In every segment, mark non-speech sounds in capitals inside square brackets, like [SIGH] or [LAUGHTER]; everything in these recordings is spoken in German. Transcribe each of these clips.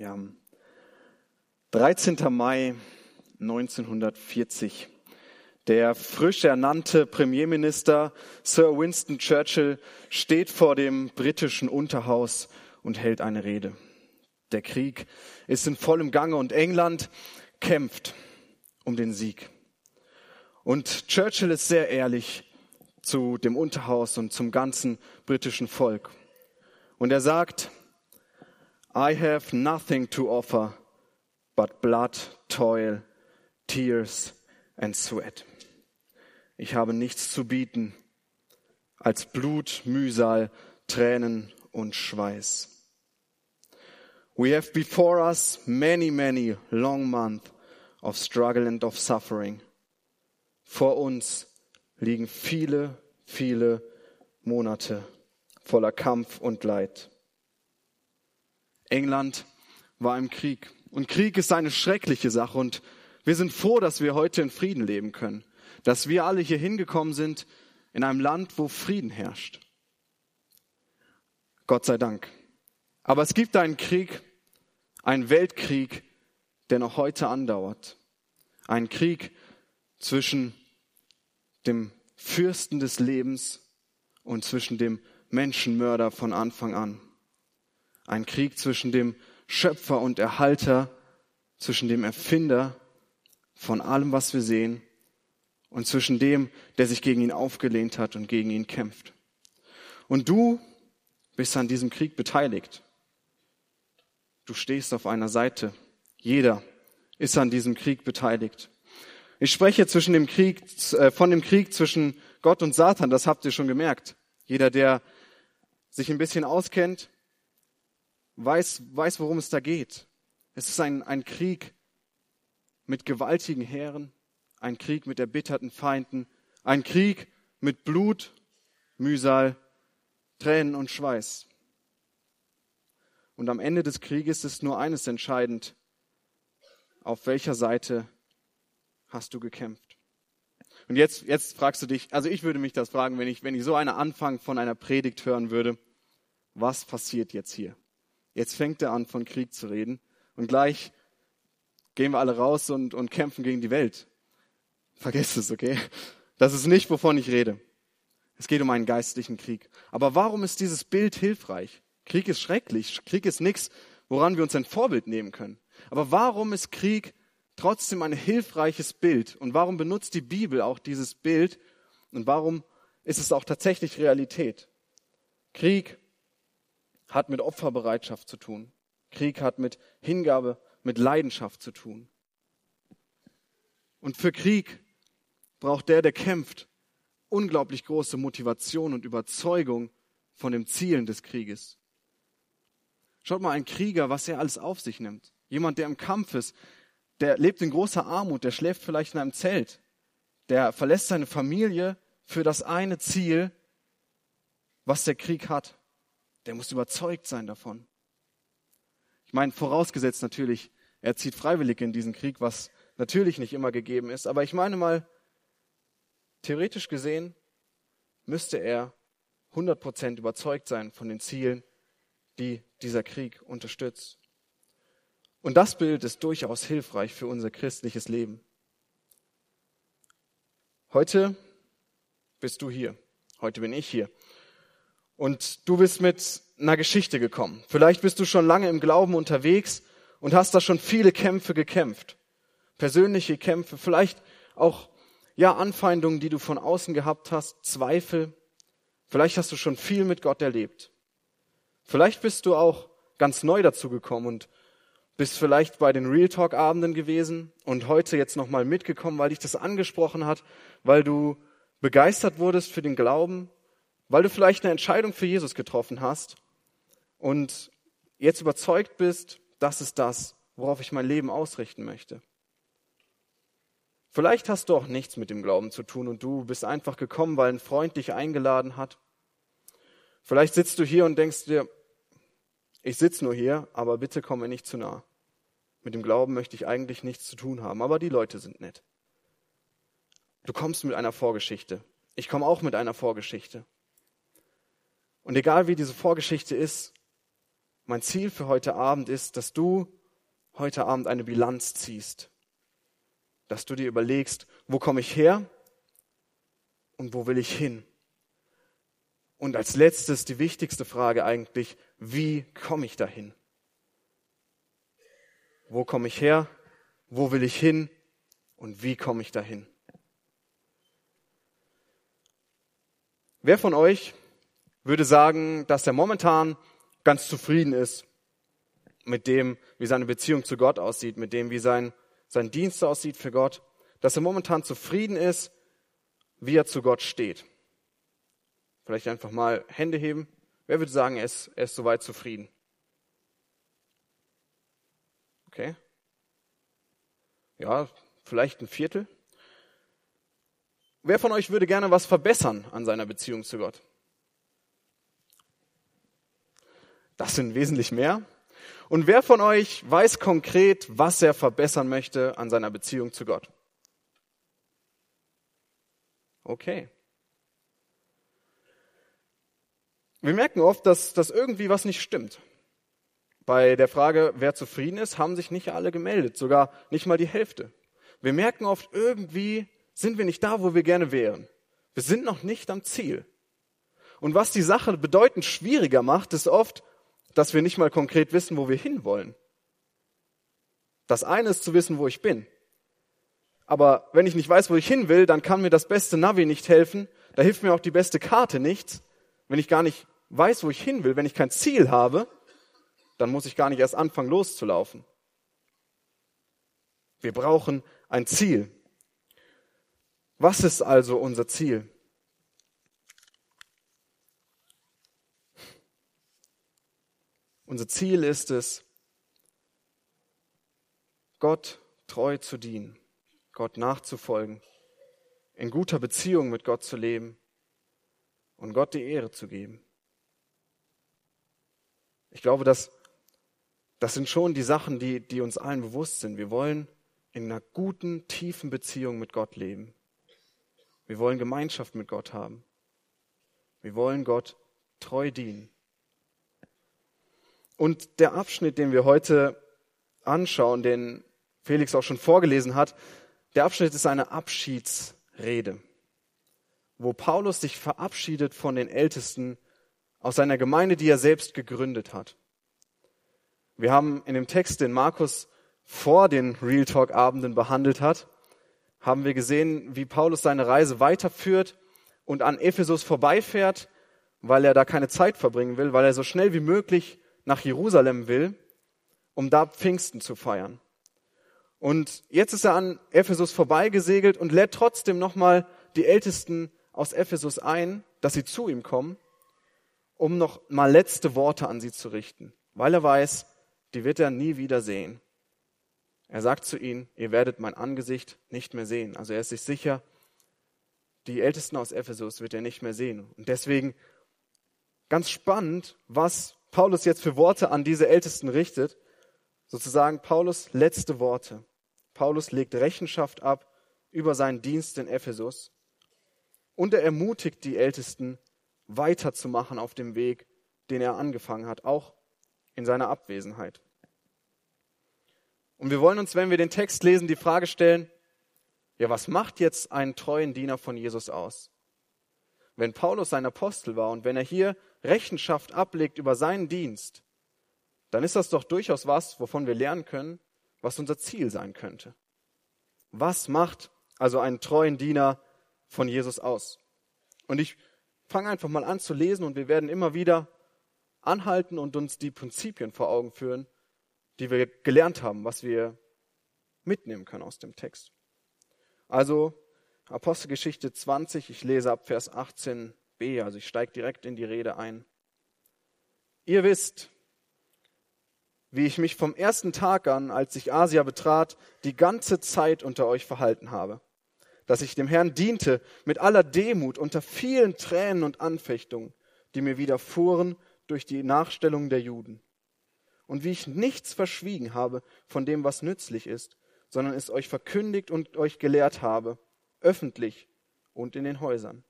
Ja, 13. Mai 1940. Der frisch ernannte Premierminister Sir Winston Churchill steht vor dem britischen Unterhaus und hält eine Rede. Der Krieg ist in vollem Gange und England kämpft um den Sieg. Und Churchill ist sehr ehrlich zu dem Unterhaus und zum ganzen britischen Volk. Und er sagt, I have nothing to offer but blood, toil, tears and sweat. Ich habe nichts zu bieten als Blut, Mühsal, Tränen und Schweiß. We have before us many, many long months of struggle and of suffering. Vor uns liegen viele, viele Monate voller Kampf und Leid. England war im Krieg. Und Krieg ist eine schreckliche Sache. Und wir sind froh, dass wir heute in Frieden leben können. Dass wir alle hier hingekommen sind in einem Land, wo Frieden herrscht. Gott sei Dank. Aber es gibt einen Krieg, einen Weltkrieg, der noch heute andauert. Ein Krieg zwischen dem Fürsten des Lebens und zwischen dem Menschenmörder von Anfang an. Ein Krieg zwischen dem Schöpfer und Erhalter, zwischen dem Erfinder von allem, was wir sehen, und zwischen dem, der sich gegen ihn aufgelehnt hat und gegen ihn kämpft. Und du bist an diesem Krieg beteiligt. Du stehst auf einer Seite. Jeder ist an diesem Krieg beteiligt. Ich spreche zwischen dem Krieg, äh, von dem Krieg zwischen Gott und Satan, das habt ihr schon gemerkt. Jeder, der sich ein bisschen auskennt, weiß, weiß, worum es da geht. Es ist ein, ein Krieg mit gewaltigen Heeren, ein Krieg mit erbitterten Feinden, ein Krieg mit Blut, Mühsal, Tränen und Schweiß. Und am Ende des Krieges ist nur eines entscheidend. Auf welcher Seite hast du gekämpft? Und jetzt, jetzt fragst du dich, also ich würde mich das fragen, wenn ich, wenn ich so einen Anfang von einer Predigt hören würde, was passiert jetzt hier? Jetzt fängt er an, von Krieg zu reden. Und gleich gehen wir alle raus und, und kämpfen gegen die Welt. Vergesst es, okay? Das ist nicht, wovon ich rede. Es geht um einen geistlichen Krieg. Aber warum ist dieses Bild hilfreich? Krieg ist schrecklich. Krieg ist nichts, woran wir uns ein Vorbild nehmen können. Aber warum ist Krieg trotzdem ein hilfreiches Bild? Und warum benutzt die Bibel auch dieses Bild? Und warum ist es auch tatsächlich Realität? Krieg hat mit Opferbereitschaft zu tun. Krieg hat mit Hingabe, mit Leidenschaft zu tun. Und für Krieg braucht der, der kämpft, unglaublich große Motivation und Überzeugung von den Zielen des Krieges. Schaut mal, ein Krieger, was er alles auf sich nimmt. Jemand, der im Kampf ist, der lebt in großer Armut, der schläft vielleicht in einem Zelt, der verlässt seine Familie für das eine Ziel, was der Krieg hat der muss überzeugt sein davon. Ich meine, vorausgesetzt natürlich, er zieht freiwillig in diesen Krieg, was natürlich nicht immer gegeben ist. Aber ich meine mal, theoretisch gesehen müsste er 100% überzeugt sein von den Zielen, die dieser Krieg unterstützt. Und das Bild ist durchaus hilfreich für unser christliches Leben. Heute bist du hier. Heute bin ich hier. Und du bist mit einer Geschichte gekommen. Vielleicht bist du schon lange im Glauben unterwegs und hast da schon viele Kämpfe gekämpft. Persönliche Kämpfe, vielleicht auch, ja, Anfeindungen, die du von außen gehabt hast, Zweifel. Vielleicht hast du schon viel mit Gott erlebt. Vielleicht bist du auch ganz neu dazu gekommen und bist vielleicht bei den Real Talk Abenden gewesen und heute jetzt nochmal mitgekommen, weil dich das angesprochen hat, weil du begeistert wurdest für den Glauben weil du vielleicht eine Entscheidung für Jesus getroffen hast und jetzt überzeugt bist, das ist das, worauf ich mein Leben ausrichten möchte. Vielleicht hast du auch nichts mit dem Glauben zu tun und du bist einfach gekommen, weil ein Freund dich eingeladen hat. Vielleicht sitzt du hier und denkst dir, ich sitze nur hier, aber bitte komm mir nicht zu nah. Mit dem Glauben möchte ich eigentlich nichts zu tun haben, aber die Leute sind nett. Du kommst mit einer Vorgeschichte. Ich komme auch mit einer Vorgeschichte. Und egal wie diese Vorgeschichte ist, mein Ziel für heute Abend ist, dass du heute Abend eine Bilanz ziehst. Dass du dir überlegst, wo komme ich her und wo will ich hin? Und als letztes die wichtigste Frage eigentlich, wie komme ich dahin? Wo komme ich her? Wo will ich hin? Und wie komme ich dahin? Wer von euch würde sagen, dass er momentan ganz zufrieden ist mit dem, wie seine Beziehung zu Gott aussieht, mit dem, wie sein, sein Dienst aussieht für Gott, dass er momentan zufrieden ist, wie er zu Gott steht. Vielleicht einfach mal Hände heben. Wer würde sagen, er ist, er ist soweit zufrieden? Okay. Ja, vielleicht ein Viertel. Wer von euch würde gerne was verbessern an seiner Beziehung zu Gott? Das sind wesentlich mehr. Und wer von euch weiß konkret, was er verbessern möchte an seiner Beziehung zu Gott? Okay. Wir merken oft, dass, dass irgendwie was nicht stimmt. Bei der Frage, wer zufrieden ist, haben sich nicht alle gemeldet, sogar nicht mal die Hälfte. Wir merken oft, irgendwie sind wir nicht da, wo wir gerne wären. Wir sind noch nicht am Ziel. Und was die Sache bedeutend schwieriger macht, ist oft, dass wir nicht mal konkret wissen, wo wir hinwollen. Das eine ist zu wissen, wo ich bin. Aber wenn ich nicht weiß, wo ich hin will, dann kann mir das beste Navi nicht helfen. Da hilft mir auch die beste Karte nichts. Wenn ich gar nicht weiß, wo ich hin will, wenn ich kein Ziel habe, dann muss ich gar nicht erst anfangen loszulaufen. Wir brauchen ein Ziel. Was ist also unser Ziel? Unser Ziel ist es, Gott treu zu dienen, Gott nachzufolgen, in guter Beziehung mit Gott zu leben und Gott die Ehre zu geben. Ich glaube, dass das sind schon die Sachen, die, die uns allen bewusst sind. Wir wollen in einer guten, tiefen Beziehung mit Gott leben. Wir wollen Gemeinschaft mit Gott haben. Wir wollen Gott treu dienen. Und der Abschnitt, den wir heute anschauen, den Felix auch schon vorgelesen hat, der Abschnitt ist eine Abschiedsrede, wo Paulus sich verabschiedet von den Ältesten aus seiner Gemeinde, die er selbst gegründet hat. Wir haben in dem Text, den Markus vor den Real Talk Abenden behandelt hat, haben wir gesehen, wie Paulus seine Reise weiterführt und an Ephesus vorbeifährt, weil er da keine Zeit verbringen will, weil er so schnell wie möglich nach Jerusalem will, um da Pfingsten zu feiern. Und jetzt ist er an Ephesus vorbeigesegelt und lädt trotzdem nochmal die Ältesten aus Ephesus ein, dass sie zu ihm kommen, um noch mal letzte Worte an sie zu richten, weil er weiß, die wird er nie wieder sehen. Er sagt zu ihnen, ihr werdet mein Angesicht nicht mehr sehen. Also er ist sich sicher, die Ältesten aus Ephesus wird er nicht mehr sehen. Und deswegen ganz spannend, was Paulus jetzt für Worte an diese Ältesten richtet, sozusagen Paulus letzte Worte. Paulus legt Rechenschaft ab über seinen Dienst in Ephesus und er ermutigt die Ältesten weiterzumachen auf dem Weg, den er angefangen hat, auch in seiner Abwesenheit. Und wir wollen uns, wenn wir den Text lesen, die Frage stellen, ja, was macht jetzt einen treuen Diener von Jesus aus? Wenn Paulus sein Apostel war und wenn er hier Rechenschaft ablegt über seinen Dienst, dann ist das doch durchaus was, wovon wir lernen können, was unser Ziel sein könnte. Was macht also einen treuen Diener von Jesus aus? Und ich fange einfach mal an zu lesen und wir werden immer wieder anhalten und uns die Prinzipien vor Augen führen, die wir gelernt haben, was wir mitnehmen können aus dem Text. Also Apostelgeschichte 20, ich lese ab Vers 18 B, also ich steige direkt in die Rede ein. Ihr wisst, wie ich mich vom ersten Tag an, als ich Asia betrat, die ganze Zeit unter euch verhalten habe, dass ich dem Herrn diente mit aller Demut unter vielen Tränen und Anfechtungen, die mir widerfuhren durch die Nachstellung der Juden. Und wie ich nichts verschwiegen habe von dem, was nützlich ist, sondern es euch verkündigt und euch gelehrt habe, öffentlich und in den Häusern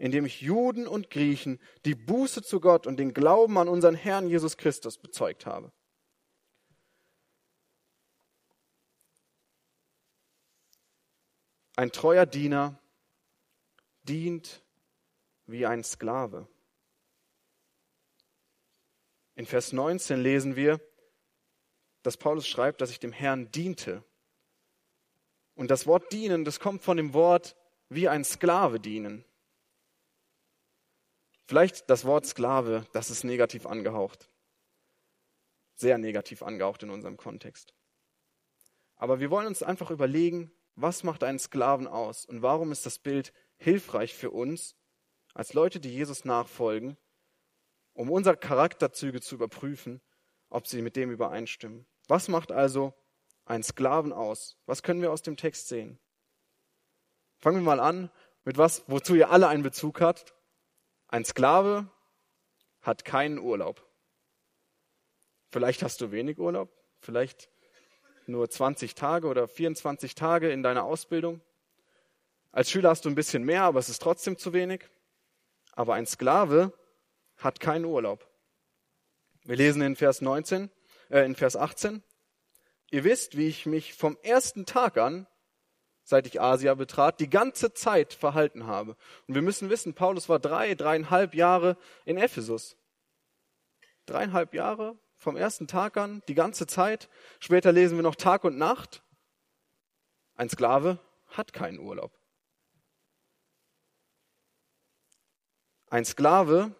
indem ich Juden und Griechen die Buße zu Gott und den Glauben an unseren Herrn Jesus Christus bezeugt habe. Ein treuer Diener dient wie ein Sklave. In Vers 19 lesen wir, dass Paulus schreibt, dass ich dem Herrn diente. Und das Wort dienen, das kommt von dem Wort wie ein Sklave dienen. Vielleicht das Wort Sklave, das ist negativ angehaucht. Sehr negativ angehaucht in unserem Kontext. Aber wir wollen uns einfach überlegen, was macht einen Sklaven aus und warum ist das Bild hilfreich für uns als Leute, die Jesus nachfolgen, um unsere Charakterzüge zu überprüfen, ob sie mit dem übereinstimmen. Was macht also einen Sklaven aus? Was können wir aus dem Text sehen? Fangen wir mal an mit was, wozu ihr alle einen Bezug habt. Ein Sklave hat keinen Urlaub. Vielleicht hast du wenig Urlaub, vielleicht nur 20 Tage oder 24 Tage in deiner Ausbildung. Als Schüler hast du ein bisschen mehr, aber es ist trotzdem zu wenig. Aber ein Sklave hat keinen Urlaub. Wir lesen in Vers 19, äh, in Vers 18. Ihr wisst, wie ich mich vom ersten Tag an, seit ich Asia betrat, die ganze Zeit verhalten habe. Und wir müssen wissen, Paulus war drei, dreieinhalb Jahre in Ephesus. Dreieinhalb Jahre vom ersten Tag an, die ganze Zeit. Später lesen wir noch Tag und Nacht. Ein Sklave hat keinen Urlaub. Ein Sklave,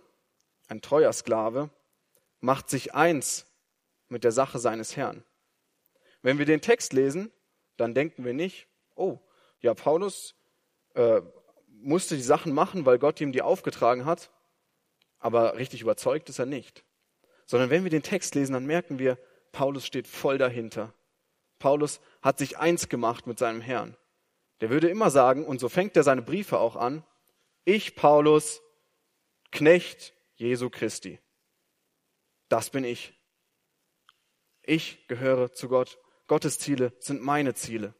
ein treuer Sklave, macht sich eins mit der Sache seines Herrn. Wenn wir den Text lesen, dann denken wir nicht, oh, ja, Paulus äh, musste die Sachen machen, weil Gott ihm die aufgetragen hat, aber richtig überzeugt ist er nicht. Sondern wenn wir den Text lesen, dann merken wir, Paulus steht voll dahinter. Paulus hat sich eins gemacht mit seinem Herrn. Der würde immer sagen, und so fängt er seine Briefe auch an, ich, Paulus, Knecht Jesu Christi. Das bin ich. Ich gehöre zu Gott. Gottes Ziele sind meine Ziele.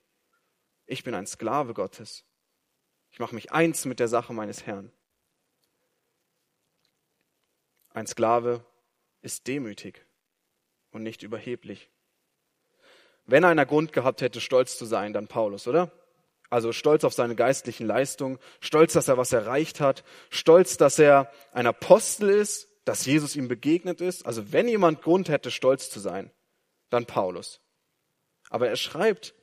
Ich bin ein Sklave Gottes. Ich mache mich eins mit der Sache meines Herrn. Ein Sklave ist demütig und nicht überheblich. Wenn einer Grund gehabt hätte, stolz zu sein, dann Paulus, oder? Also stolz auf seine geistlichen Leistungen, stolz, dass er was erreicht hat, stolz, dass er ein Apostel ist, dass Jesus ihm begegnet ist. Also wenn jemand Grund hätte, stolz zu sein, dann Paulus. Aber er schreibt,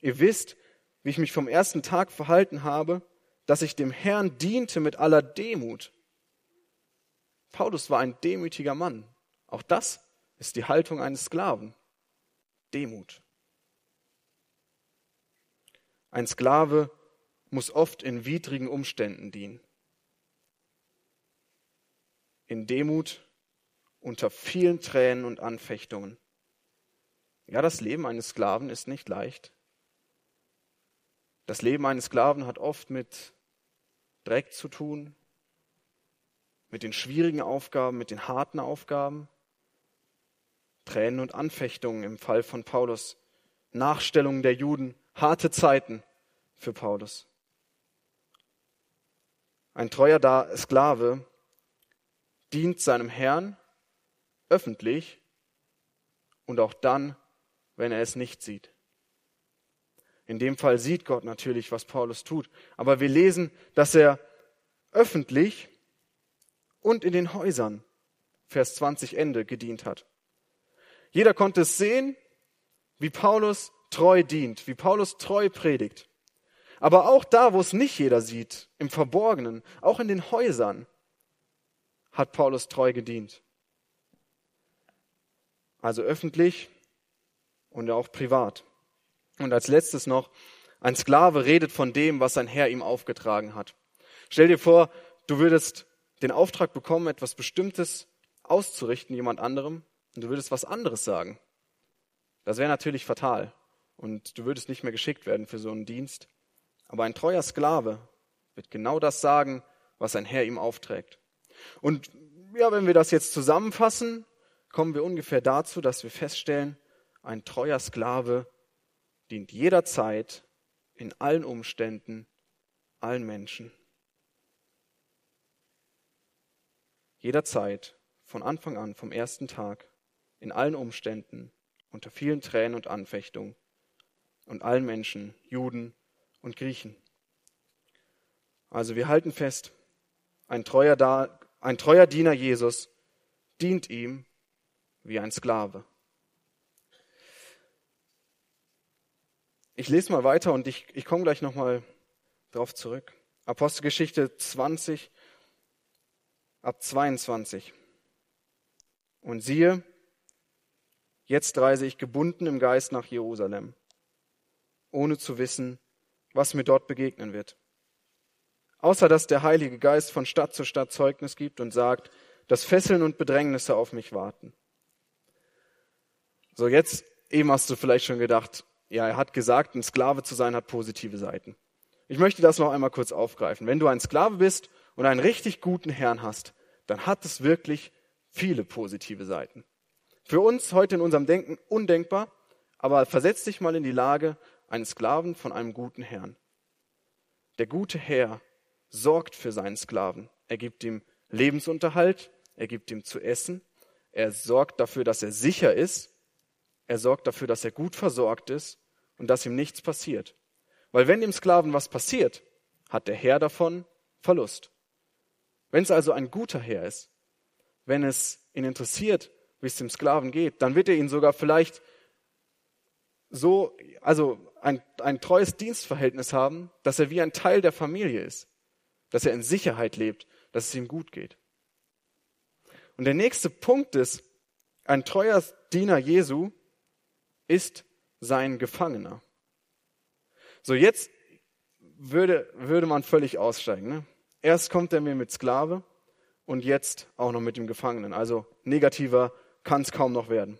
ihr wisst, wie ich mich vom ersten Tag verhalten habe, dass ich dem Herrn diente mit aller Demut. Paulus war ein demütiger Mann. Auch das ist die Haltung eines Sklaven. Demut. Ein Sklave muss oft in widrigen Umständen dienen. In Demut unter vielen Tränen und Anfechtungen. Ja, das Leben eines Sklaven ist nicht leicht. Das Leben eines Sklaven hat oft mit Dreck zu tun, mit den schwierigen Aufgaben, mit den harten Aufgaben. Tränen und Anfechtungen im Fall von Paulus, Nachstellungen der Juden, harte Zeiten für Paulus. Ein treuer Sklave dient seinem Herrn öffentlich und auch dann, wenn er es nicht sieht. In dem Fall sieht Gott natürlich, was Paulus tut, aber wir lesen, dass er öffentlich und in den Häusern, Vers 20 Ende, gedient hat. Jeder konnte es sehen, wie Paulus treu dient, wie Paulus treu predigt. Aber auch da, wo es nicht jeder sieht, im Verborgenen, auch in den Häusern, hat Paulus treu gedient. Also öffentlich und auch privat. Und als letztes noch, ein Sklave redet von dem, was sein Herr ihm aufgetragen hat. Stell dir vor, du würdest den Auftrag bekommen, etwas Bestimmtes auszurichten jemand anderem, und du würdest was anderes sagen. Das wäre natürlich fatal und du würdest nicht mehr geschickt werden für so einen Dienst. Aber ein treuer Sklave wird genau das sagen, was sein Herr ihm aufträgt. Und ja, wenn wir das jetzt zusammenfassen, kommen wir ungefähr dazu, dass wir feststellen, ein treuer Sklave dient jederzeit, in allen Umständen, allen Menschen. jederzeit, von Anfang an, vom ersten Tag, in allen Umständen, unter vielen Tränen und Anfechtungen und allen Menschen, Juden und Griechen. Also wir halten fest, ein treuer, da, ein treuer Diener Jesus dient ihm wie ein Sklave. Ich lese mal weiter und ich, ich komme gleich nochmal drauf zurück. Apostelgeschichte 20 ab 22. Und siehe, jetzt reise ich gebunden im Geist nach Jerusalem, ohne zu wissen, was mir dort begegnen wird. Außer dass der Heilige Geist von Stadt zu Stadt Zeugnis gibt und sagt, dass Fesseln und Bedrängnisse auf mich warten. So, jetzt eben hast du vielleicht schon gedacht, ja, er hat gesagt, ein Sklave zu sein hat positive Seiten. Ich möchte das noch einmal kurz aufgreifen. Wenn du ein Sklave bist und einen richtig guten Herrn hast, dann hat es wirklich viele positive Seiten. Für uns heute in unserem Denken undenkbar, aber versetz dich mal in die Lage eines Sklaven von einem guten Herrn. Der gute Herr sorgt für seinen Sklaven. Er gibt ihm Lebensunterhalt, er gibt ihm zu essen, er sorgt dafür, dass er sicher ist, er sorgt dafür, dass er gut versorgt ist und dass ihm nichts passiert. Weil wenn dem Sklaven was passiert, hat der Herr davon Verlust. Wenn es also ein guter Herr ist, wenn es ihn interessiert, wie es dem Sklaven geht, dann wird er ihn sogar vielleicht so, also ein, ein treues Dienstverhältnis haben, dass er wie ein Teil der Familie ist, dass er in Sicherheit lebt, dass es ihm gut geht. Und der nächste Punkt ist, ein treuer Diener Jesu ist sein Gefangener. So, jetzt würde, würde man völlig aussteigen. Ne? Erst kommt er mir mit Sklave und jetzt auch noch mit dem Gefangenen. Also negativer kann es kaum noch werden.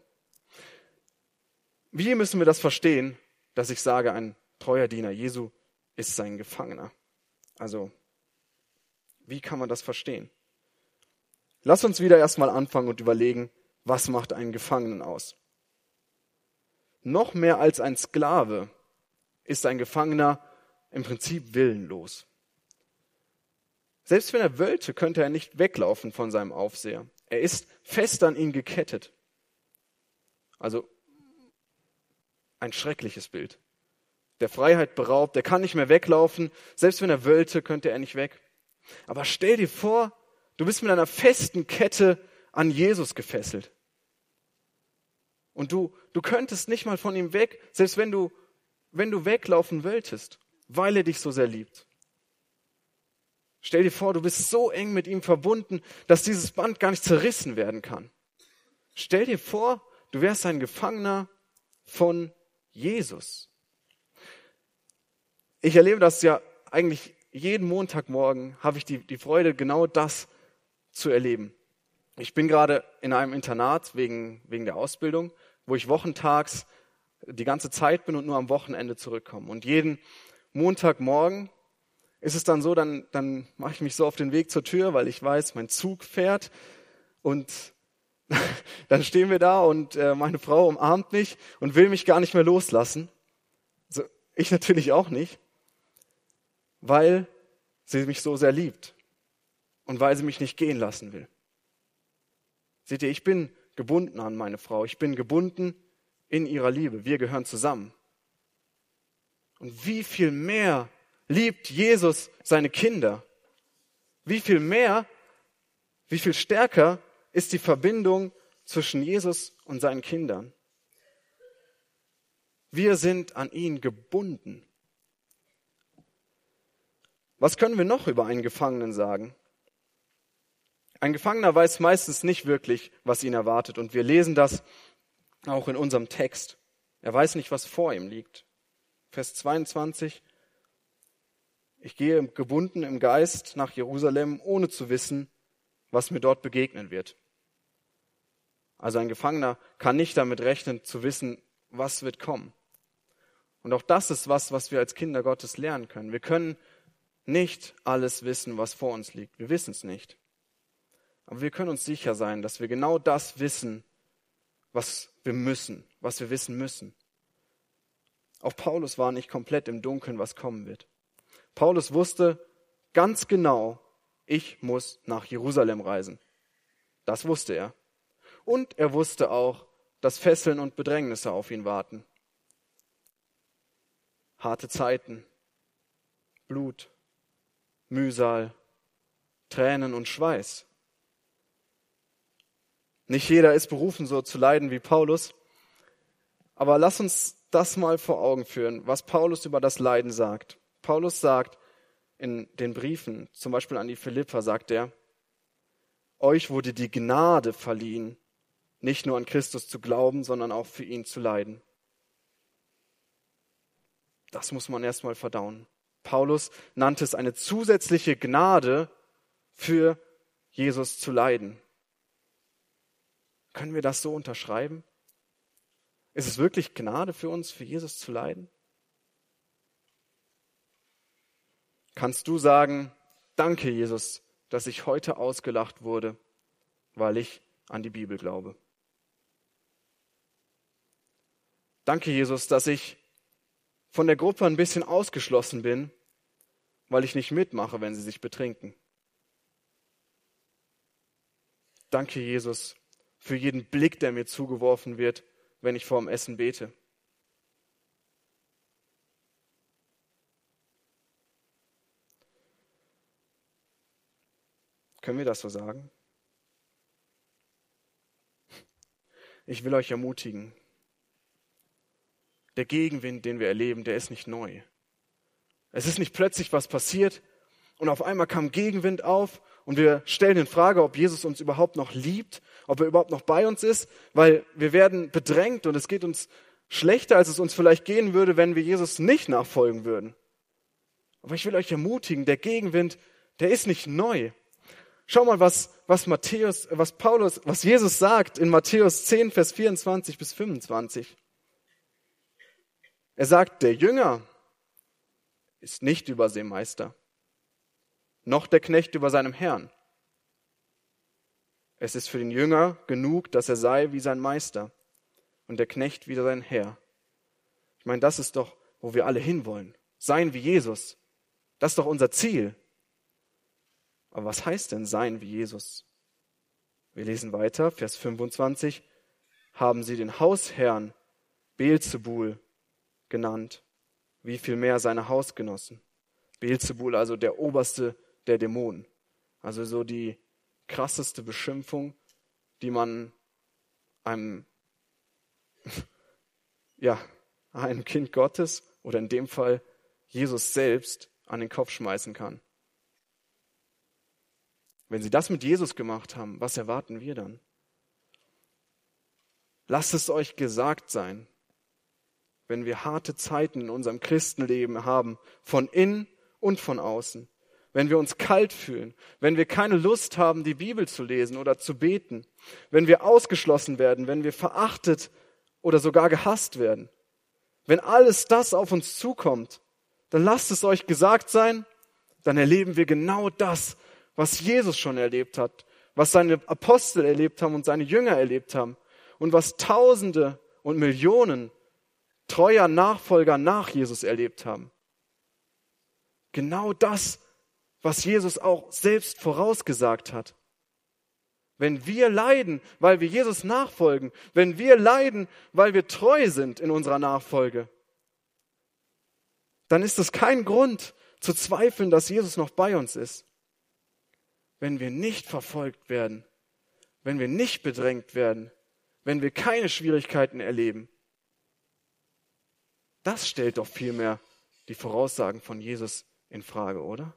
Wie müssen wir das verstehen, dass ich sage, ein treuer Diener Jesu ist sein Gefangener? Also, wie kann man das verstehen? Lass uns wieder erstmal anfangen und überlegen, was macht einen Gefangenen aus? Noch mehr als ein Sklave ist ein Gefangener im Prinzip willenlos. Selbst wenn er wollte, könnte er nicht weglaufen von seinem Aufseher. Er ist fest an ihn gekettet. Also ein schreckliches Bild. Der Freiheit beraubt, er kann nicht mehr weglaufen. Selbst wenn er wollte, könnte er nicht weg. Aber stell dir vor, du bist mit einer festen Kette an Jesus gefesselt. Und du, du könntest nicht mal von ihm weg, selbst wenn du, wenn du weglaufen wolltest, weil er dich so sehr liebt. Stell dir vor, du bist so eng mit ihm verbunden, dass dieses Band gar nicht zerrissen werden kann. Stell dir vor, du wärst ein Gefangener von Jesus. Ich erlebe das ja eigentlich jeden Montagmorgen, habe ich die, die Freude, genau das zu erleben. Ich bin gerade in einem Internat wegen, wegen der Ausbildung, wo ich wochentags die ganze Zeit bin und nur am Wochenende zurückkomme. Und jeden Montagmorgen ist es dann so, dann, dann mache ich mich so auf den Weg zur Tür, weil ich weiß, mein Zug fährt. Und [LAUGHS] dann stehen wir da und äh, meine Frau umarmt mich und will mich gar nicht mehr loslassen. Also ich natürlich auch nicht, weil sie mich so sehr liebt und weil sie mich nicht gehen lassen will. Seht ihr, ich bin gebunden an meine Frau. Ich bin gebunden in ihrer Liebe. Wir gehören zusammen. Und wie viel mehr liebt Jesus seine Kinder? Wie viel mehr, wie viel stärker ist die Verbindung zwischen Jesus und seinen Kindern? Wir sind an ihn gebunden. Was können wir noch über einen Gefangenen sagen? Ein Gefangener weiß meistens nicht wirklich, was ihn erwartet. Und wir lesen das auch in unserem Text. Er weiß nicht, was vor ihm liegt. Vers 22. Ich gehe gebunden im Geist nach Jerusalem, ohne zu wissen, was mir dort begegnen wird. Also ein Gefangener kann nicht damit rechnen, zu wissen, was wird kommen. Und auch das ist was, was wir als Kinder Gottes lernen können. Wir können nicht alles wissen, was vor uns liegt. Wir wissen es nicht. Aber wir können uns sicher sein, dass wir genau das wissen, was wir müssen, was wir wissen müssen. Auch Paulus war nicht komplett im Dunkeln, was kommen wird. Paulus wusste ganz genau, ich muss nach Jerusalem reisen. Das wusste er. Und er wusste auch, dass Fesseln und Bedrängnisse auf ihn warten. Harte Zeiten, Blut, Mühsal, Tränen und Schweiß. Nicht jeder ist berufen, so zu leiden wie Paulus. Aber lass uns das mal vor Augen führen, was Paulus über das Leiden sagt. Paulus sagt in den Briefen, zum Beispiel an die Philipper, sagt er, euch wurde die Gnade verliehen, nicht nur an Christus zu glauben, sondern auch für ihn zu leiden. Das muss man erstmal verdauen. Paulus nannte es eine zusätzliche Gnade, für Jesus zu leiden. Können wir das so unterschreiben? Ist es wirklich Gnade für uns, für Jesus zu leiden? Kannst du sagen, danke Jesus, dass ich heute ausgelacht wurde, weil ich an die Bibel glaube? Danke Jesus, dass ich von der Gruppe ein bisschen ausgeschlossen bin, weil ich nicht mitmache, wenn sie sich betrinken. Danke Jesus für jeden Blick, der mir zugeworfen wird, wenn ich vor dem Essen bete. Können wir das so sagen? Ich will euch ermutigen. Der Gegenwind, den wir erleben, der ist nicht neu. Es ist nicht plötzlich was passiert und auf einmal kam Gegenwind auf und wir stellen in Frage, ob Jesus uns überhaupt noch liebt, ob er überhaupt noch bei uns ist, weil wir werden bedrängt und es geht uns schlechter, als es uns vielleicht gehen würde, wenn wir Jesus nicht nachfolgen würden. Aber ich will euch ermutigen, der Gegenwind, der ist nicht neu. Schau mal, was, was Matthäus, was Paulus, was Jesus sagt in Matthäus 10, Vers 24 bis 25. Er sagt, der Jünger ist nicht Überseemeister noch der Knecht über seinem Herrn. Es ist für den Jünger genug, dass er sei wie sein Meister und der Knecht wie sein Herr. Ich meine, das ist doch, wo wir alle hinwollen. Sein wie Jesus. Das ist doch unser Ziel. Aber was heißt denn sein wie Jesus? Wir lesen weiter, Vers 25. Haben sie den Hausherrn Beelzebul genannt, wie viel mehr seine Hausgenossen. Beelzebul, also der oberste der Dämonen. Also so die krasseste Beschimpfung, die man einem, [LAUGHS] ja, einem Kind Gottes oder in dem Fall Jesus selbst an den Kopf schmeißen kann. Wenn sie das mit Jesus gemacht haben, was erwarten wir dann? Lasst es euch gesagt sein, wenn wir harte Zeiten in unserem Christenleben haben, von innen und von außen, wenn wir uns kalt fühlen, wenn wir keine Lust haben, die Bibel zu lesen oder zu beten, wenn wir ausgeschlossen werden, wenn wir verachtet oder sogar gehasst werden, wenn alles das auf uns zukommt, dann lasst es euch gesagt sein, dann erleben wir genau das, was Jesus schon erlebt hat, was seine Apostel erlebt haben und seine Jünger erlebt haben und was Tausende und Millionen treuer Nachfolger nach Jesus erlebt haben. Genau das was Jesus auch selbst vorausgesagt hat. Wenn wir leiden, weil wir Jesus nachfolgen, wenn wir leiden, weil wir treu sind in unserer Nachfolge, dann ist es kein Grund zu zweifeln, dass Jesus noch bei uns ist. Wenn wir nicht verfolgt werden, wenn wir nicht bedrängt werden, wenn wir keine Schwierigkeiten erleben, das stellt doch vielmehr die Voraussagen von Jesus in Frage, oder?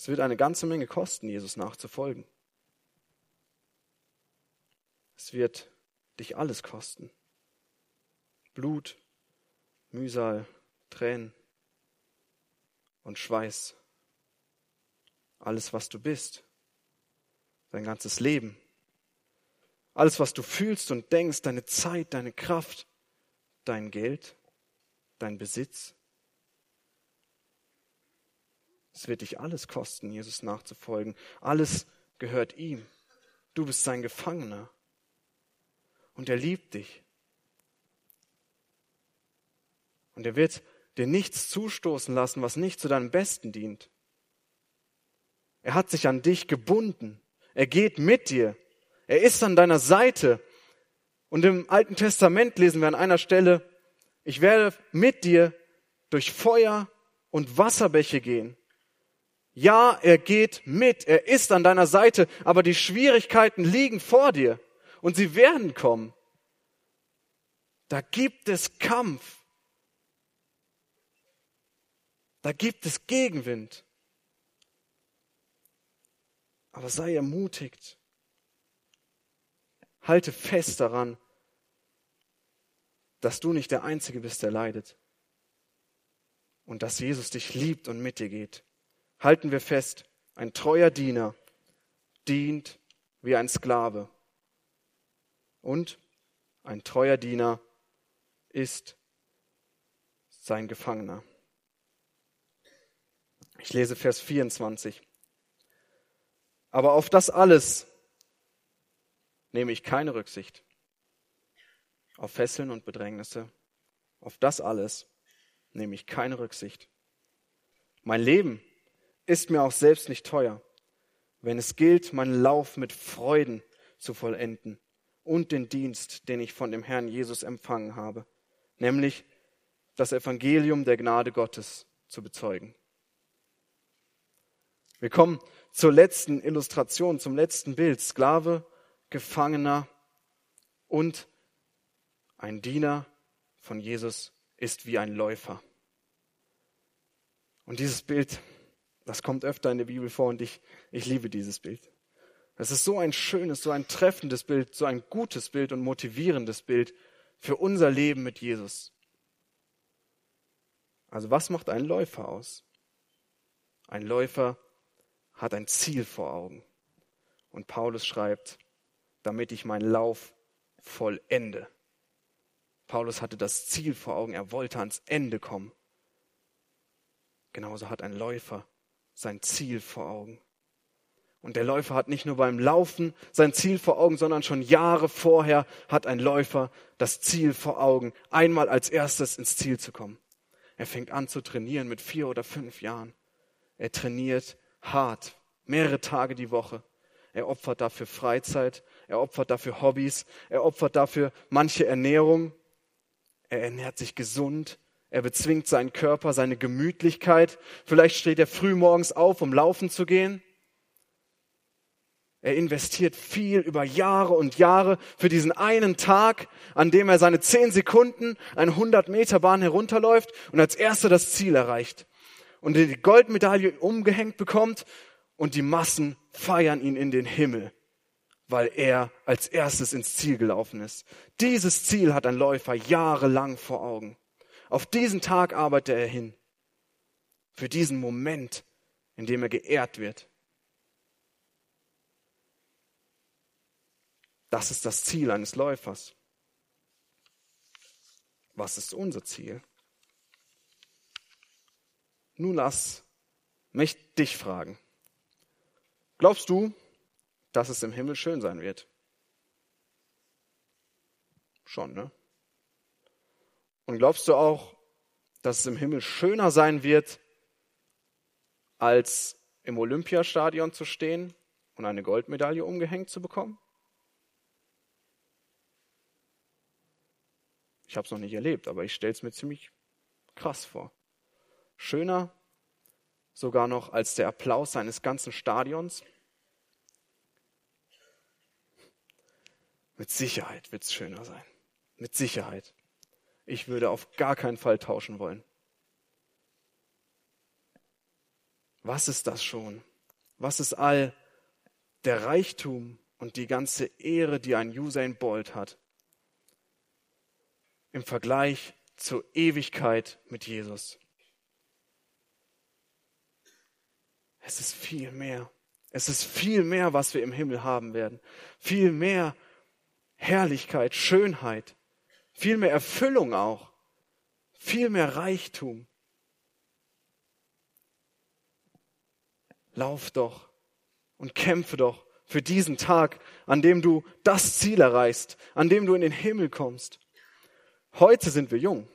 Es wird eine ganze Menge kosten, Jesus nachzufolgen. Es wird dich alles kosten. Blut, Mühsal, Tränen und Schweiß. Alles, was du bist. Dein ganzes Leben. Alles, was du fühlst und denkst, deine Zeit, deine Kraft, dein Geld, dein Besitz. Es wird dich alles kosten, Jesus nachzufolgen. Alles gehört ihm. Du bist sein Gefangener. Und er liebt dich. Und er wird dir nichts zustoßen lassen, was nicht zu deinem Besten dient. Er hat sich an dich gebunden. Er geht mit dir. Er ist an deiner Seite. Und im Alten Testament lesen wir an einer Stelle, ich werde mit dir durch Feuer und Wasserbäche gehen. Ja, er geht mit, er ist an deiner Seite, aber die Schwierigkeiten liegen vor dir und sie werden kommen. Da gibt es Kampf. Da gibt es Gegenwind. Aber sei ermutigt. Halte fest daran, dass du nicht der Einzige bist, der leidet. Und dass Jesus dich liebt und mit dir geht. Halten wir fest, ein treuer Diener dient wie ein Sklave. Und ein treuer Diener ist sein Gefangener. Ich lese Vers 24. Aber auf das alles nehme ich keine Rücksicht. Auf Fesseln und Bedrängnisse. Auf das alles nehme ich keine Rücksicht. Mein Leben ist mir auch selbst nicht teuer, wenn es gilt, meinen Lauf mit Freuden zu vollenden und den Dienst, den ich von dem Herrn Jesus empfangen habe, nämlich das Evangelium der Gnade Gottes zu bezeugen. Wir kommen zur letzten Illustration, zum letzten Bild. Sklave, Gefangener und ein Diener von Jesus ist wie ein Läufer. Und dieses Bild, das kommt öfter in der Bibel vor und ich, ich liebe dieses Bild. Es ist so ein schönes, so ein treffendes Bild, so ein gutes Bild und motivierendes Bild für unser Leben mit Jesus. Also was macht ein Läufer aus? Ein Läufer hat ein Ziel vor Augen. Und Paulus schreibt, damit ich meinen Lauf vollende. Paulus hatte das Ziel vor Augen, er wollte ans Ende kommen. Genauso hat ein Läufer sein Ziel vor Augen. Und der Läufer hat nicht nur beim Laufen sein Ziel vor Augen, sondern schon Jahre vorher hat ein Läufer das Ziel vor Augen, einmal als erstes ins Ziel zu kommen. Er fängt an zu trainieren mit vier oder fünf Jahren. Er trainiert hart, mehrere Tage die Woche. Er opfert dafür Freizeit, er opfert dafür Hobbys, er opfert dafür manche Ernährung. Er ernährt sich gesund, er bezwingt seinen Körper, seine Gemütlichkeit. Vielleicht steht er früh morgens auf, um laufen zu gehen. Er investiert viel über Jahre und Jahre für diesen einen Tag, an dem er seine zehn Sekunden eine 100 Meter Bahn herunterläuft und als erster das Ziel erreicht und die Goldmedaille umgehängt bekommt und die Massen feiern ihn in den Himmel, weil er als erstes ins Ziel gelaufen ist. Dieses Ziel hat ein Läufer jahrelang vor Augen. Auf diesen Tag arbeitet er hin. Für diesen Moment, in dem er geehrt wird. Das ist das Ziel eines Läufers. Was ist unser Ziel? Nun lass mich dich fragen. Glaubst du, dass es im Himmel schön sein wird? Schon, ne? Und glaubst du auch, dass es im Himmel schöner sein wird, als im Olympiastadion zu stehen und eine Goldmedaille umgehängt zu bekommen? Ich habe es noch nicht erlebt, aber ich stelle es mir ziemlich krass vor. Schöner sogar noch als der Applaus seines ganzen Stadions. Mit Sicherheit wird es schöner sein. Mit Sicherheit. Ich würde auf gar keinen Fall tauschen wollen. Was ist das schon? Was ist all der Reichtum und die ganze Ehre, die ein Usain Bolt hat? im Vergleich zur Ewigkeit mit Jesus. Es ist viel mehr. Es ist viel mehr, was wir im Himmel haben werden. Viel mehr Herrlichkeit, Schönheit, viel mehr Erfüllung auch, viel mehr Reichtum. Lauf doch und kämpfe doch für diesen Tag, an dem du das Ziel erreichst, an dem du in den Himmel kommst. Heute sind wir jung.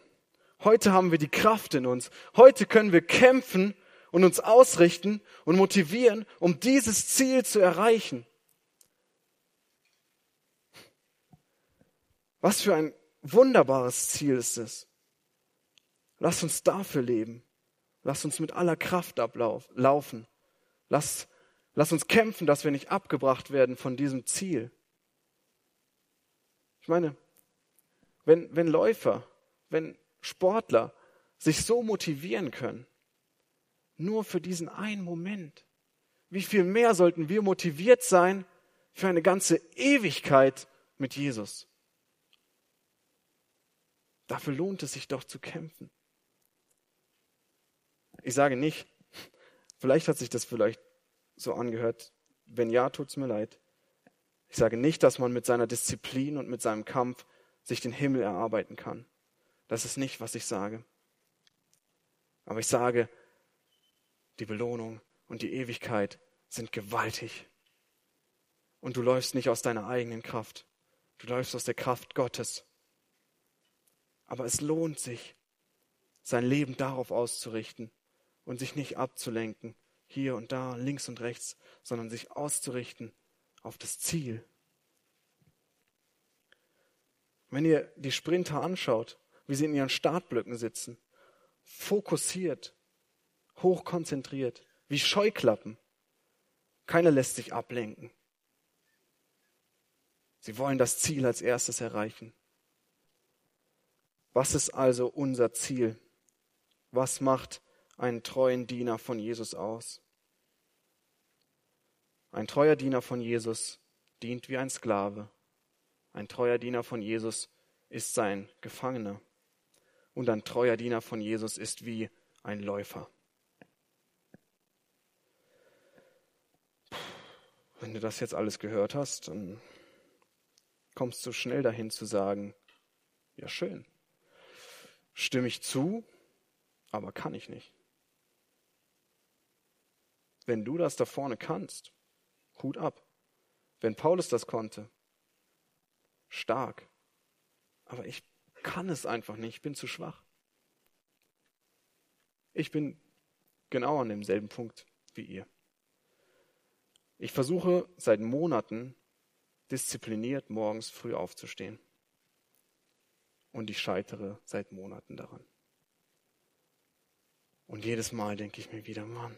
Heute haben wir die Kraft in uns. Heute können wir kämpfen und uns ausrichten und motivieren, um dieses Ziel zu erreichen. Was für ein wunderbares Ziel ist es. Lass uns dafür leben. Lass uns mit aller Kraft ablaufen. Lass, lass uns kämpfen, dass wir nicht abgebracht werden von diesem Ziel. Ich meine, wenn, wenn Läufer, wenn Sportler sich so motivieren können, nur für diesen einen Moment, wie viel mehr sollten wir motiviert sein für eine ganze Ewigkeit mit Jesus? Dafür lohnt es sich doch zu kämpfen. Ich sage nicht, vielleicht hat sich das vielleicht so angehört. Wenn ja, tut's mir leid. Ich sage nicht, dass man mit seiner Disziplin und mit seinem Kampf sich den Himmel erarbeiten kann. Das ist nicht, was ich sage. Aber ich sage, die Belohnung und die Ewigkeit sind gewaltig. Und du läufst nicht aus deiner eigenen Kraft. Du läufst aus der Kraft Gottes. Aber es lohnt sich, sein Leben darauf auszurichten und sich nicht abzulenken, hier und da, links und rechts, sondern sich auszurichten auf das Ziel. Wenn ihr die Sprinter anschaut, wie sie in ihren Startblöcken sitzen, fokussiert, hochkonzentriert, wie Scheuklappen. Keiner lässt sich ablenken. Sie wollen das Ziel als erstes erreichen. Was ist also unser Ziel? Was macht einen treuen Diener von Jesus aus? Ein treuer Diener von Jesus dient wie ein Sklave. Ein treuer Diener von Jesus ist sein Gefangener. Und ein treuer Diener von Jesus ist wie ein Läufer. Wenn du das jetzt alles gehört hast, dann kommst du schnell dahin zu sagen, ja schön, stimme ich zu, aber kann ich nicht. Wenn du das da vorne kannst, Hut ab. Wenn Paulus das konnte, stark. Aber ich kann es einfach nicht, ich bin zu schwach. Ich bin genau an demselben Punkt wie ihr. Ich versuche seit Monaten diszipliniert morgens früh aufzustehen. Und ich scheitere seit Monaten daran. Und jedes Mal denke ich mir wieder, Mann,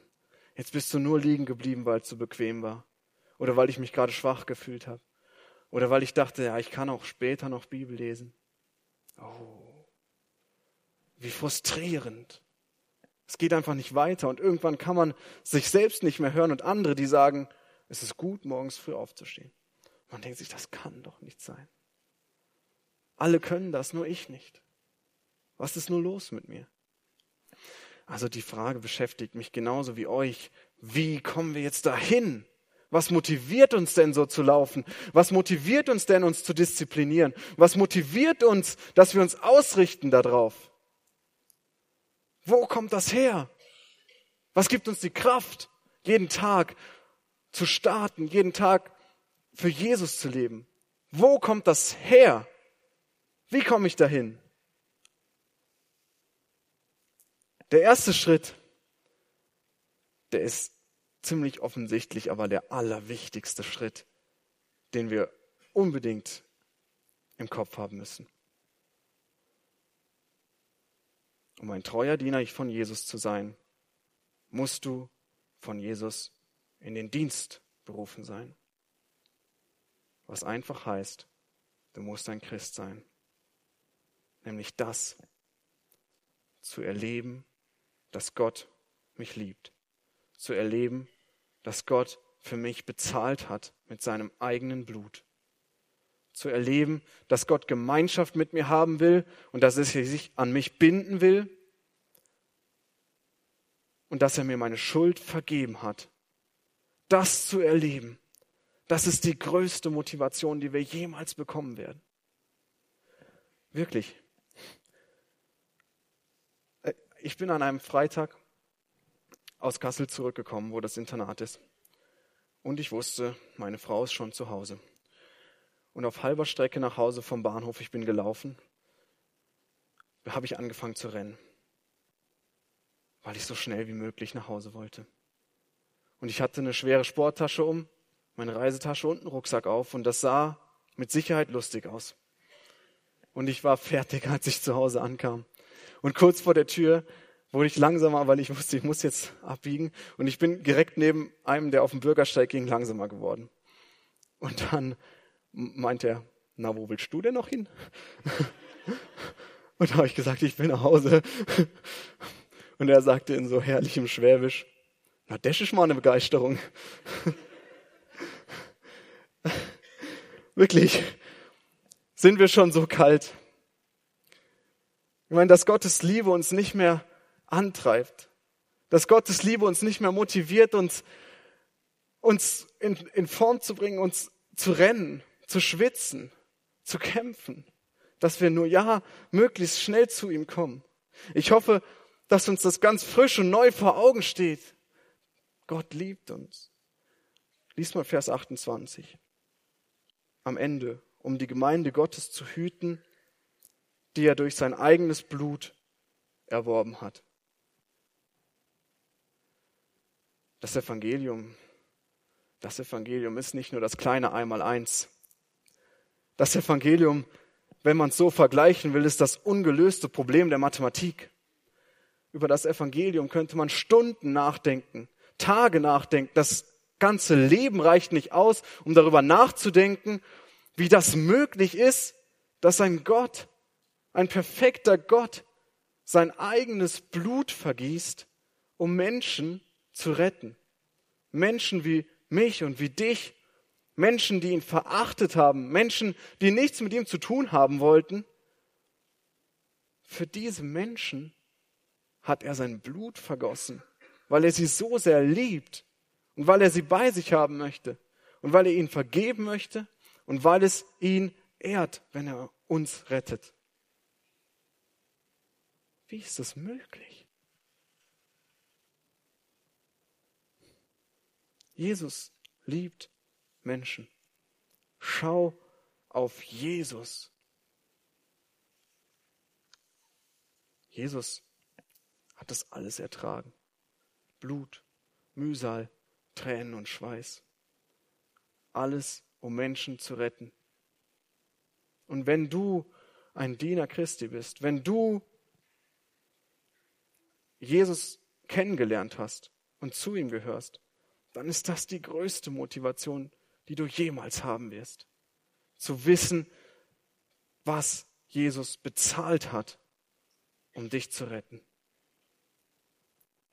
jetzt bist du nur liegen geblieben, weil es so bequem war. Oder weil ich mich gerade schwach gefühlt habe. Oder weil ich dachte, ja, ich kann auch später noch Bibel lesen. Oh, wie frustrierend. Es geht einfach nicht weiter und irgendwann kann man sich selbst nicht mehr hören und andere, die sagen, es ist gut, morgens früh aufzustehen. Man denkt sich, das kann doch nicht sein. Alle können das, nur ich nicht. Was ist nur los mit mir? Also die Frage beschäftigt mich genauso wie euch. Wie kommen wir jetzt dahin? Was motiviert uns denn so zu laufen? Was motiviert uns denn, uns zu disziplinieren? Was motiviert uns, dass wir uns ausrichten darauf? Wo kommt das her? Was gibt uns die Kraft, jeden Tag zu starten, jeden Tag für Jesus zu leben? Wo kommt das her? Wie komme ich dahin? Der erste Schritt, der ist ziemlich offensichtlich, aber der allerwichtigste Schritt, den wir unbedingt im Kopf haben müssen. Um ein treuer Diener von Jesus zu sein, musst du von Jesus in den Dienst berufen sein. Was einfach heißt, du musst ein Christ sein. Nämlich das zu erleben, dass Gott mich liebt. Zu erleben, dass Gott für mich bezahlt hat mit seinem eigenen Blut. Zu erleben, dass Gott Gemeinschaft mit mir haben will und dass er sich an mich binden will und dass er mir meine Schuld vergeben hat. Das zu erleben, das ist die größte Motivation, die wir jemals bekommen werden. Wirklich. Äh, ich bin an einem Freitag aus Kassel zurückgekommen, wo das Internat ist. Und ich wusste, meine Frau ist schon zu Hause. Und auf halber Strecke nach Hause vom Bahnhof, ich bin gelaufen, habe ich angefangen zu rennen, weil ich so schnell wie möglich nach Hause wollte. Und ich hatte eine schwere Sporttasche um, meine Reisetasche und einen Rucksack auf und das sah mit Sicherheit lustig aus. Und ich war fertig, [LAUGHS] als ich zu Hause ankam. Und kurz vor der Tür wurde ich langsamer, weil ich wusste, ich muss jetzt abbiegen. Und ich bin direkt neben einem, der auf dem Bürgersteig ging, langsamer geworden. Und dann meinte er, na, wo willst du denn noch hin? [LAUGHS] Und da habe ich gesagt, ich will nach Hause. [LAUGHS] Und er sagte in so herrlichem Schwäbisch, na, das ist mal eine Begeisterung. [LAUGHS] Wirklich, sind wir schon so kalt. Ich meine, dass Gottes Liebe uns nicht mehr antreibt, dass Gottes Liebe uns nicht mehr motiviert, uns, uns in, in Form zu bringen, uns zu rennen, zu schwitzen, zu kämpfen, dass wir nur ja möglichst schnell zu ihm kommen. Ich hoffe, dass uns das ganz frisch und neu vor Augen steht. Gott liebt uns. Lies mal Vers 28. Am Ende, um die Gemeinde Gottes zu hüten, die er durch sein eigenes Blut erworben hat. Das Evangelium, das Evangelium ist nicht nur das kleine Einmaleins. Das Evangelium, wenn man es so vergleichen will, ist das ungelöste Problem der Mathematik. Über das Evangelium könnte man Stunden nachdenken, Tage nachdenken. Das ganze Leben reicht nicht aus, um darüber nachzudenken, wie das möglich ist, dass ein Gott, ein perfekter Gott, sein eigenes Blut vergießt, um Menschen zu retten. Menschen wie mich und wie dich, Menschen, die ihn verachtet haben, Menschen, die nichts mit ihm zu tun haben wollten. Für diese Menschen hat er sein Blut vergossen, weil er sie so sehr liebt und weil er sie bei sich haben möchte und weil er ihnen vergeben möchte und weil es ihn ehrt, wenn er uns rettet. Wie ist das möglich? Jesus liebt Menschen. Schau auf Jesus. Jesus hat das alles ertragen. Blut, Mühsal, Tränen und Schweiß. Alles, um Menschen zu retten. Und wenn du ein Diener Christi bist, wenn du Jesus kennengelernt hast und zu ihm gehörst, dann ist das die größte Motivation, die du jemals haben wirst. Zu wissen, was Jesus bezahlt hat, um dich zu retten.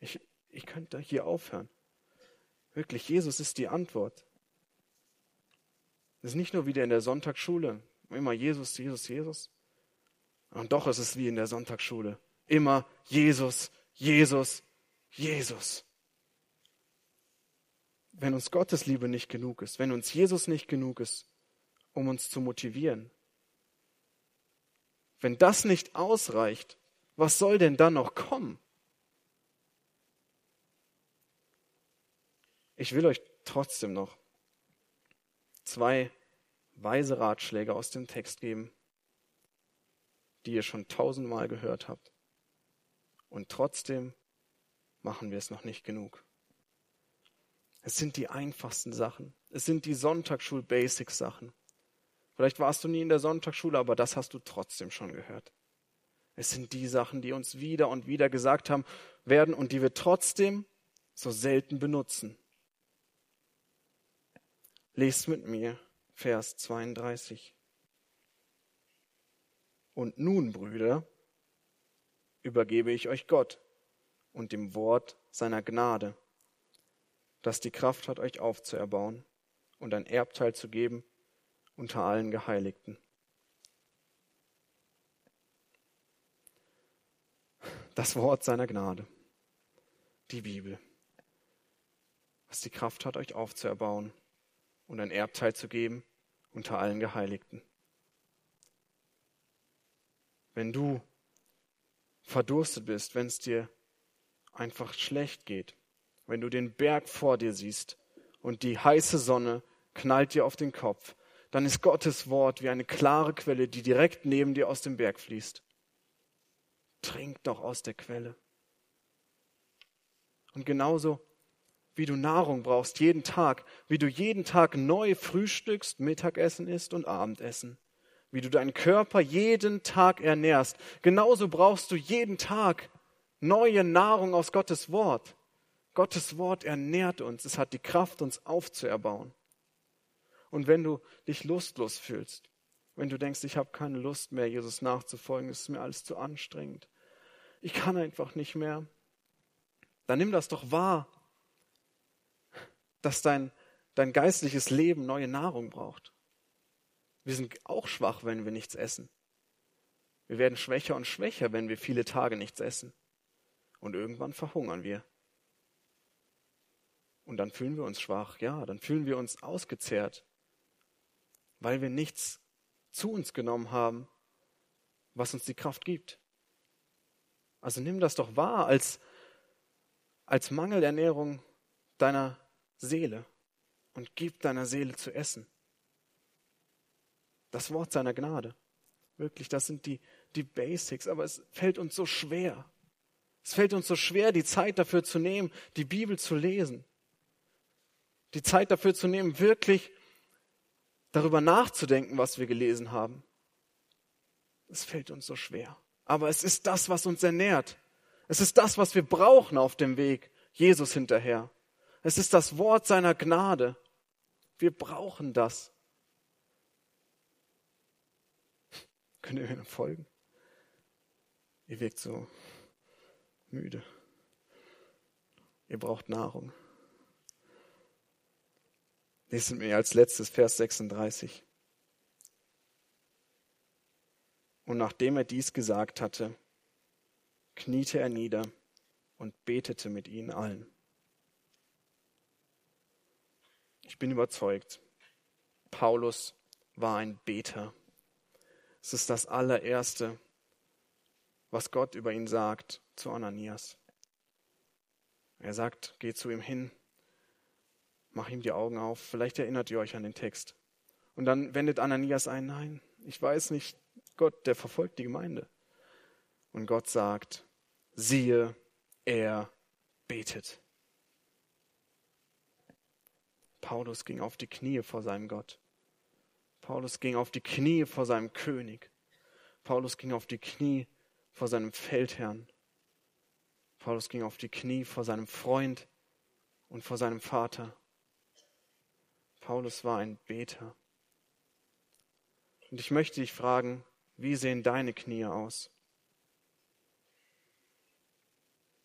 Ich, ich könnte hier aufhören. Wirklich, Jesus ist die Antwort. Es ist nicht nur wieder in der Sonntagsschule, immer Jesus, Jesus, Jesus. Und doch ist es wie in der Sonntagsschule. Immer Jesus, Jesus, Jesus wenn uns Gottes Liebe nicht genug ist, wenn uns Jesus nicht genug ist, um uns zu motivieren, wenn das nicht ausreicht, was soll denn dann noch kommen? Ich will euch trotzdem noch zwei weise Ratschläge aus dem Text geben, die ihr schon tausendmal gehört habt. Und trotzdem machen wir es noch nicht genug. Es sind die einfachsten Sachen. Es sind die Sonntagsschul-Basics-Sachen. Vielleicht warst du nie in der Sonntagsschule, aber das hast du trotzdem schon gehört. Es sind die Sachen, die uns wieder und wieder gesagt haben werden und die wir trotzdem so selten benutzen. Lest mit mir Vers 32. Und nun, Brüder, übergebe ich euch Gott und dem Wort seiner Gnade das die Kraft hat, euch aufzuerbauen und ein Erbteil zu geben unter allen Geheiligten. Das Wort seiner Gnade, die Bibel, was die Kraft hat, euch aufzuerbauen und ein Erbteil zu geben unter allen Geheiligten. Wenn du verdurstet bist, wenn es dir einfach schlecht geht, wenn du den Berg vor dir siehst und die heiße Sonne knallt dir auf den Kopf, dann ist Gottes Wort wie eine klare Quelle, die direkt neben dir aus dem Berg fließt. trink doch aus der Quelle. Und genauso wie du Nahrung brauchst jeden Tag, wie du jeden Tag neu frühstückst, Mittagessen isst und Abendessen, wie du deinen Körper jeden Tag ernährst, genauso brauchst du jeden Tag neue Nahrung aus Gottes Wort. Gottes Wort ernährt uns, es hat die Kraft, uns aufzuerbauen. Und wenn du dich lustlos fühlst, wenn du denkst, ich habe keine Lust mehr, Jesus nachzufolgen, es ist mir alles zu anstrengend, ich kann einfach nicht mehr, dann nimm das doch wahr dass dein, dein geistliches Leben neue Nahrung braucht. Wir sind auch schwach, wenn wir nichts essen. Wir werden schwächer und schwächer, wenn wir viele Tage nichts essen. Und irgendwann verhungern wir. Und dann fühlen wir uns schwach, ja, dann fühlen wir uns ausgezehrt, weil wir nichts zu uns genommen haben, was uns die Kraft gibt. Also nimm das doch wahr als, als Mangelernährung deiner Seele und gib deiner Seele zu essen. Das Wort seiner Gnade. Wirklich, das sind die, die Basics, aber es fällt uns so schwer. Es fällt uns so schwer, die Zeit dafür zu nehmen, die Bibel zu lesen. Die Zeit dafür zu nehmen, wirklich darüber nachzudenken, was wir gelesen haben. Es fällt uns so schwer. Aber es ist das, was uns ernährt. Es ist das, was wir brauchen auf dem Weg Jesus hinterher. Es ist das Wort seiner Gnade. Wir brauchen das. Könnt ihr mir folgen? Ihr wirkt so müde. Ihr braucht Nahrung. Lesen wir als letztes Vers 36. Und nachdem er dies gesagt hatte, kniete er nieder und betete mit ihnen allen. Ich bin überzeugt, Paulus war ein Beter. Es ist das allererste, was Gott über ihn sagt zu Ananias. Er sagt, geh zu ihm hin, mach ihm die Augen auf. Vielleicht erinnert ihr euch an den Text. Und dann wendet Ananias ein, nein, ich weiß nicht, Gott, der verfolgt die Gemeinde. Und Gott sagt, siehe, er betet. Paulus ging auf die Knie vor seinem Gott. Paulus ging auf die Knie vor seinem König. Paulus ging auf die Knie vor seinem Feldherrn. Paulus ging auf die Knie vor seinem Freund und vor seinem Vater. Paulus war ein Beter. Und ich möchte dich fragen, wie sehen deine Knie aus?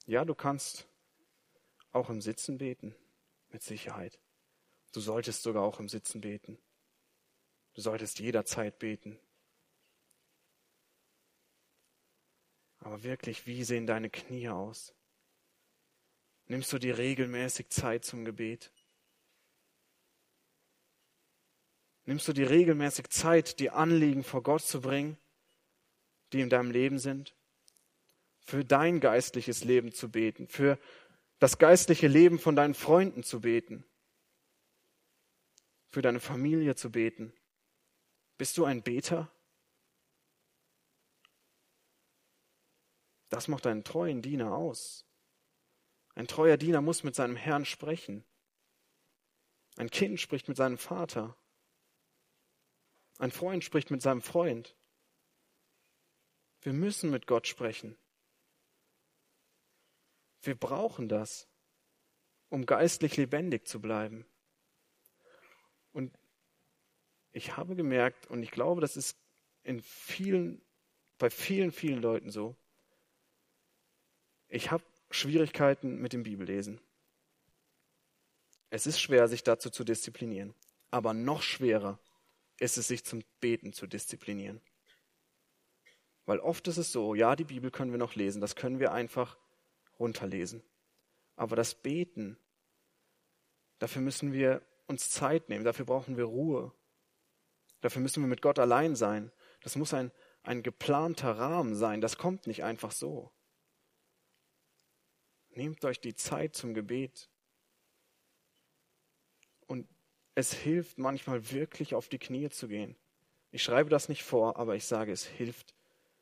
Ja, du kannst auch im Sitzen beten, mit Sicherheit. Du solltest sogar auch im Sitzen beten. Du solltest jederzeit beten. Aber wirklich, wie sehen deine Knie aus? Nimmst du dir regelmäßig Zeit zum Gebet? Nimmst du dir regelmäßig Zeit, die Anliegen vor Gott zu bringen, die in deinem Leben sind? Für dein geistliches Leben zu beten, für das geistliche Leben von deinen Freunden zu beten für deine Familie zu beten. Bist du ein Beter? Das macht einen treuen Diener aus. Ein treuer Diener muss mit seinem Herrn sprechen. Ein Kind spricht mit seinem Vater. Ein Freund spricht mit seinem Freund. Wir müssen mit Gott sprechen. Wir brauchen das, um geistlich lebendig zu bleiben. Ich habe gemerkt, und ich glaube, das ist in vielen, bei vielen, vielen Leuten so, ich habe Schwierigkeiten mit dem Bibellesen. Es ist schwer, sich dazu zu disziplinieren. Aber noch schwerer ist es, sich zum Beten zu disziplinieren. Weil oft ist es so, ja, die Bibel können wir noch lesen, das können wir einfach runterlesen. Aber das Beten, dafür müssen wir uns Zeit nehmen. Dafür brauchen wir Ruhe. Dafür müssen wir mit Gott allein sein. Das muss ein, ein geplanter Rahmen sein. Das kommt nicht einfach so. Nehmt euch die Zeit zum Gebet. Und es hilft manchmal wirklich auf die Knie zu gehen. Ich schreibe das nicht vor, aber ich sage, es hilft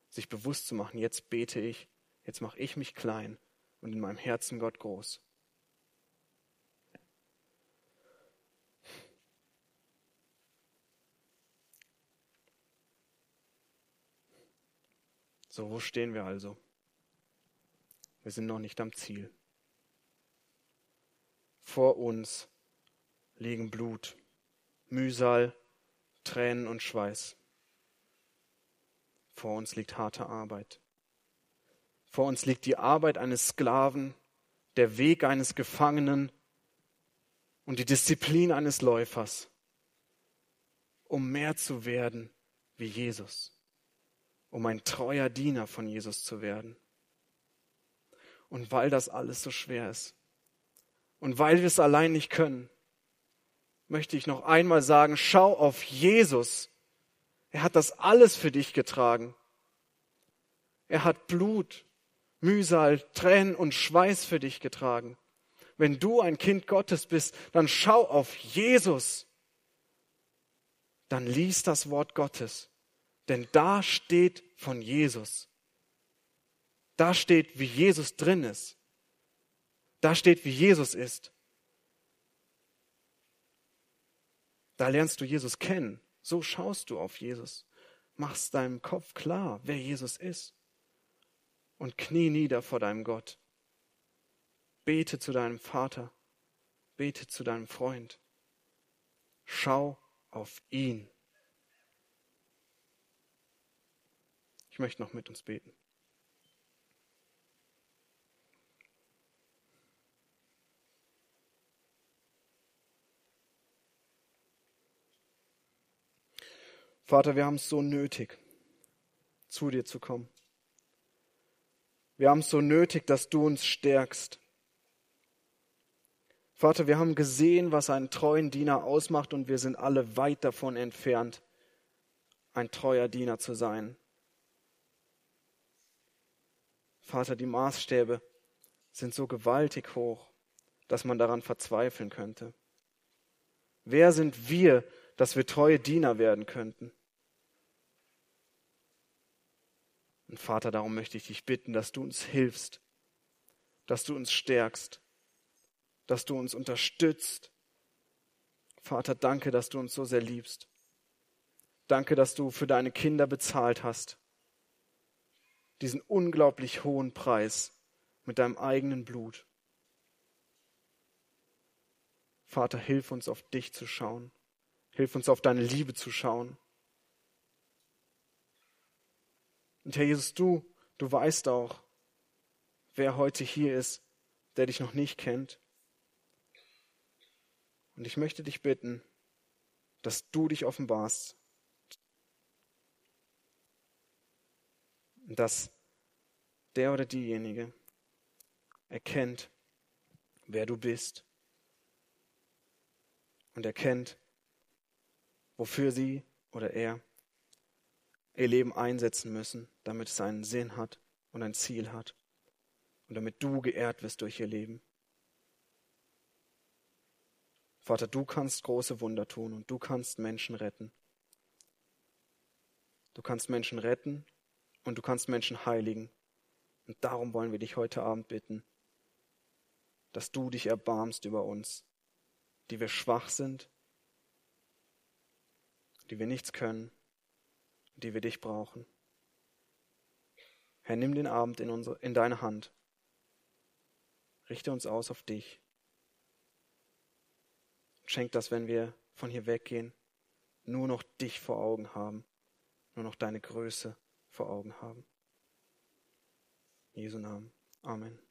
sich bewusst zu machen, jetzt bete ich, jetzt mache ich mich klein und in meinem Herzen Gott groß. So, wo stehen wir also? Wir sind noch nicht am Ziel. Vor uns liegen Blut, Mühsal, Tränen und Schweiß. Vor uns liegt harte Arbeit. Vor uns liegt die Arbeit eines Sklaven, der Weg eines Gefangenen und die Disziplin eines Läufers, um mehr zu werden wie Jesus um ein treuer Diener von Jesus zu werden. Und weil das alles so schwer ist und weil wir es allein nicht können, möchte ich noch einmal sagen, schau auf Jesus. Er hat das alles für dich getragen. Er hat Blut, Mühsal, Tränen und Schweiß für dich getragen. Wenn du ein Kind Gottes bist, dann schau auf Jesus. Dann lies das Wort Gottes. Denn da steht von Jesus. Da steht, wie Jesus drin ist. Da steht, wie Jesus ist. Da lernst du Jesus kennen. So schaust du auf Jesus. Machst deinem Kopf klar, wer Jesus ist. Und knie nieder vor deinem Gott. Bete zu deinem Vater. Bete zu deinem Freund. Schau auf ihn. Ich möchte noch mit uns beten. Vater, wir haben es so nötig, zu dir zu kommen. Wir haben es so nötig, dass du uns stärkst. Vater, wir haben gesehen, was einen treuen Diener ausmacht und wir sind alle weit davon entfernt, ein treuer Diener zu sein. Vater, die Maßstäbe sind so gewaltig hoch, dass man daran verzweifeln könnte. Wer sind wir, dass wir treue Diener werden könnten? Und Vater, darum möchte ich dich bitten, dass du uns hilfst, dass du uns stärkst, dass du uns unterstützt. Vater, danke, dass du uns so sehr liebst. Danke, dass du für deine Kinder bezahlt hast diesen unglaublich hohen Preis mit deinem eigenen Blut. Vater, hilf uns auf dich zu schauen. Hilf uns auf deine Liebe zu schauen. Und Herr Jesus, du, du weißt auch, wer heute hier ist, der dich noch nicht kennt. Und ich möchte dich bitten, dass du dich offenbarst, dass der oder diejenige erkennt, wer du bist und erkennt, wofür sie oder er ihr Leben einsetzen müssen, damit es einen Sinn hat und ein Ziel hat und damit du geehrt wirst durch ihr Leben. Vater, du kannst große Wunder tun und du kannst Menschen retten. Du kannst Menschen retten und du kannst Menschen heiligen. Und darum wollen wir dich heute Abend bitten, dass du dich erbarmst über uns, die wir schwach sind, die wir nichts können, die wir dich brauchen. Herr, nimm den Abend in, unsere, in deine Hand. Richte uns aus auf dich. Schenk das, wenn wir von hier weggehen, nur noch dich vor Augen haben, nur noch deine Größe vor Augen haben. In Jesu Namen. Amen.